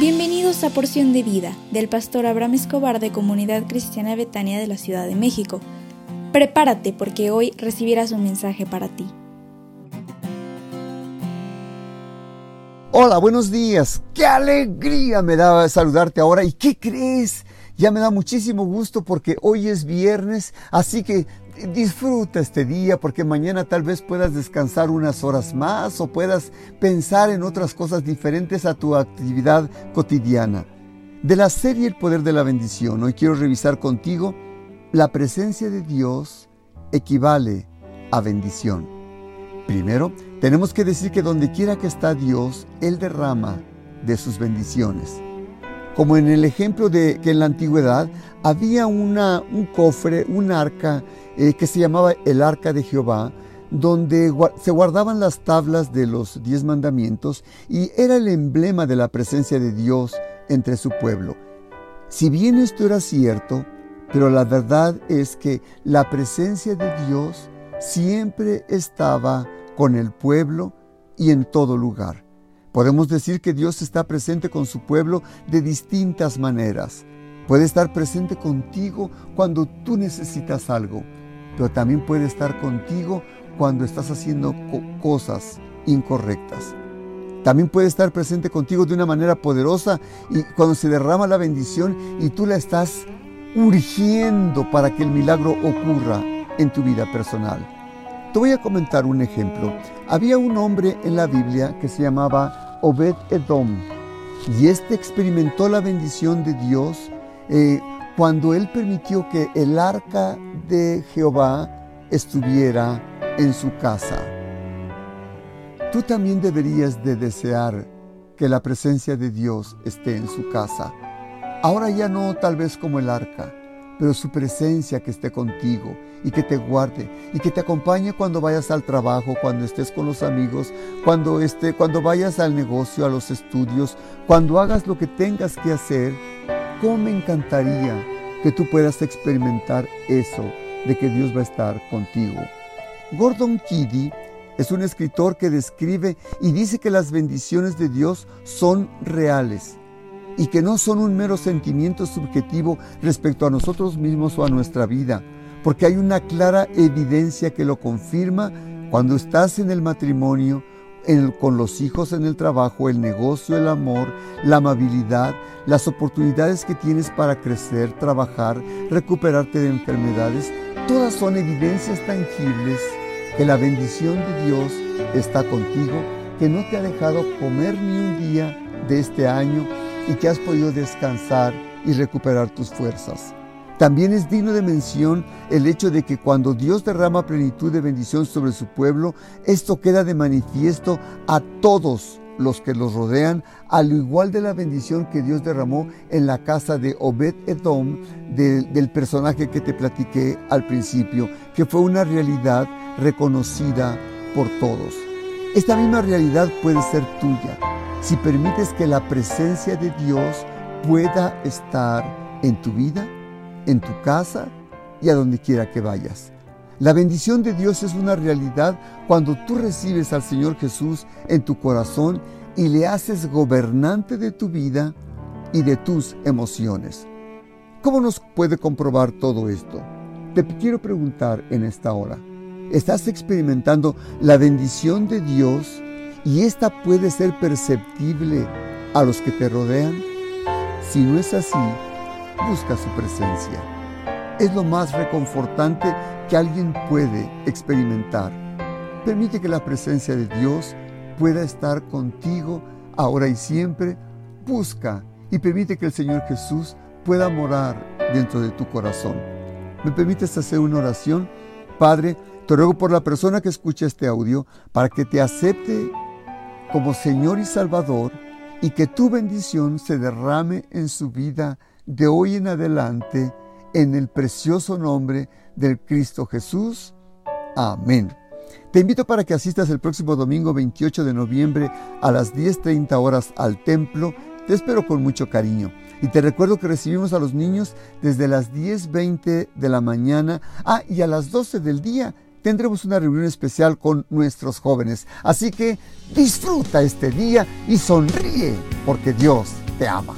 Bienvenidos a Porción de Vida del pastor Abraham Escobar de Comunidad Cristiana Betania de la Ciudad de México. Prepárate porque hoy recibirás un mensaje para ti. Hola, buenos días. Qué alegría me da saludarte ahora. ¿Y qué crees? Ya me da muchísimo gusto porque hoy es viernes, así que disfruta este día porque mañana tal vez puedas descansar unas horas más o puedas pensar en otras cosas diferentes a tu actividad cotidiana. De la serie El Poder de la Bendición, hoy quiero revisar contigo la presencia de Dios equivale a bendición. Primero, tenemos que decir que donde quiera que está Dios, Él derrama de sus bendiciones. Como en el ejemplo de que en la antigüedad había un cofre, un arca eh, que se llamaba el arca de Jehová, donde se guardaban las tablas de los diez mandamientos y era el emblema de la presencia de Dios entre su pueblo. Si bien esto era cierto, pero la verdad es que la presencia de Dios siempre estaba con el pueblo y en todo lugar. Podemos decir que Dios está presente con su pueblo de distintas maneras. Puede estar presente contigo cuando tú necesitas algo, pero también puede estar contigo cuando estás haciendo cosas incorrectas. También puede estar presente contigo de una manera poderosa y cuando se derrama la bendición y tú la estás urgiendo para que el milagro ocurra en tu vida personal. Te voy a comentar un ejemplo. Había un hombre en la Biblia que se llamaba Obed Edom y este experimentó la bendición de Dios eh, cuando él permitió que el arca de Jehová estuviera en su casa. Tú también deberías de desear que la presencia de Dios esté en su casa. Ahora ya no tal vez como el arca, pero su presencia que esté contigo y que te guarde y que te acompañe cuando vayas al trabajo, cuando estés con los amigos, cuando, esté, cuando vayas al negocio, a los estudios, cuando hagas lo que tengas que hacer. ¿Cómo me encantaría que tú puedas experimentar eso de que Dios va a estar contigo? Gordon Kiddy es un escritor que describe y dice que las bendiciones de Dios son reales y que no son un mero sentimiento subjetivo respecto a nosotros mismos o a nuestra vida, porque hay una clara evidencia que lo confirma cuando estás en el matrimonio, con los hijos en el trabajo, el negocio, el amor, la amabilidad, las oportunidades que tienes para crecer, trabajar, recuperarte de enfermedades, todas son evidencias tangibles que la bendición de Dios está contigo, que no te ha dejado comer ni un día de este año y que has podido descansar y recuperar tus fuerzas. También es digno de mención el hecho de que cuando Dios derrama plenitud de bendición sobre su pueblo, esto queda de manifiesto a todos los que los rodean, al igual de la bendición que Dios derramó en la casa de Obed Edom, del personaje que te platiqué al principio, que fue una realidad reconocida por todos. Esta misma realidad puede ser tuya si permites que la presencia de Dios pueda estar en tu vida, en tu casa y a donde quiera que vayas. La bendición de Dios es una realidad cuando tú recibes al Señor Jesús en tu corazón y le haces gobernante de tu vida y de tus emociones. ¿Cómo nos puede comprobar todo esto? Te quiero preguntar en esta hora, ¿estás experimentando la bendición de Dios y esta puede ser perceptible a los que te rodean? Si no es así, busca su presencia. Es lo más reconfortante que alguien puede experimentar. Permite que la presencia de Dios pueda estar contigo ahora y siempre. Busca y permite que el Señor Jesús pueda morar dentro de tu corazón. ¿Me permites hacer una oración? Padre, te ruego por la persona que escucha este audio para que te acepte como Señor y Salvador y que tu bendición se derrame en su vida de hoy en adelante en el precioso nombre del Cristo Jesús. Amén. Te invito para que asistas el próximo domingo 28 de noviembre a las 10.30 horas al templo. Te espero con mucho cariño. Y te recuerdo que recibimos a los niños desde las 10.20 de la mañana. Ah, y a las 12 del día tendremos una reunión especial con nuestros jóvenes. Así que disfruta este día y sonríe porque Dios te ama.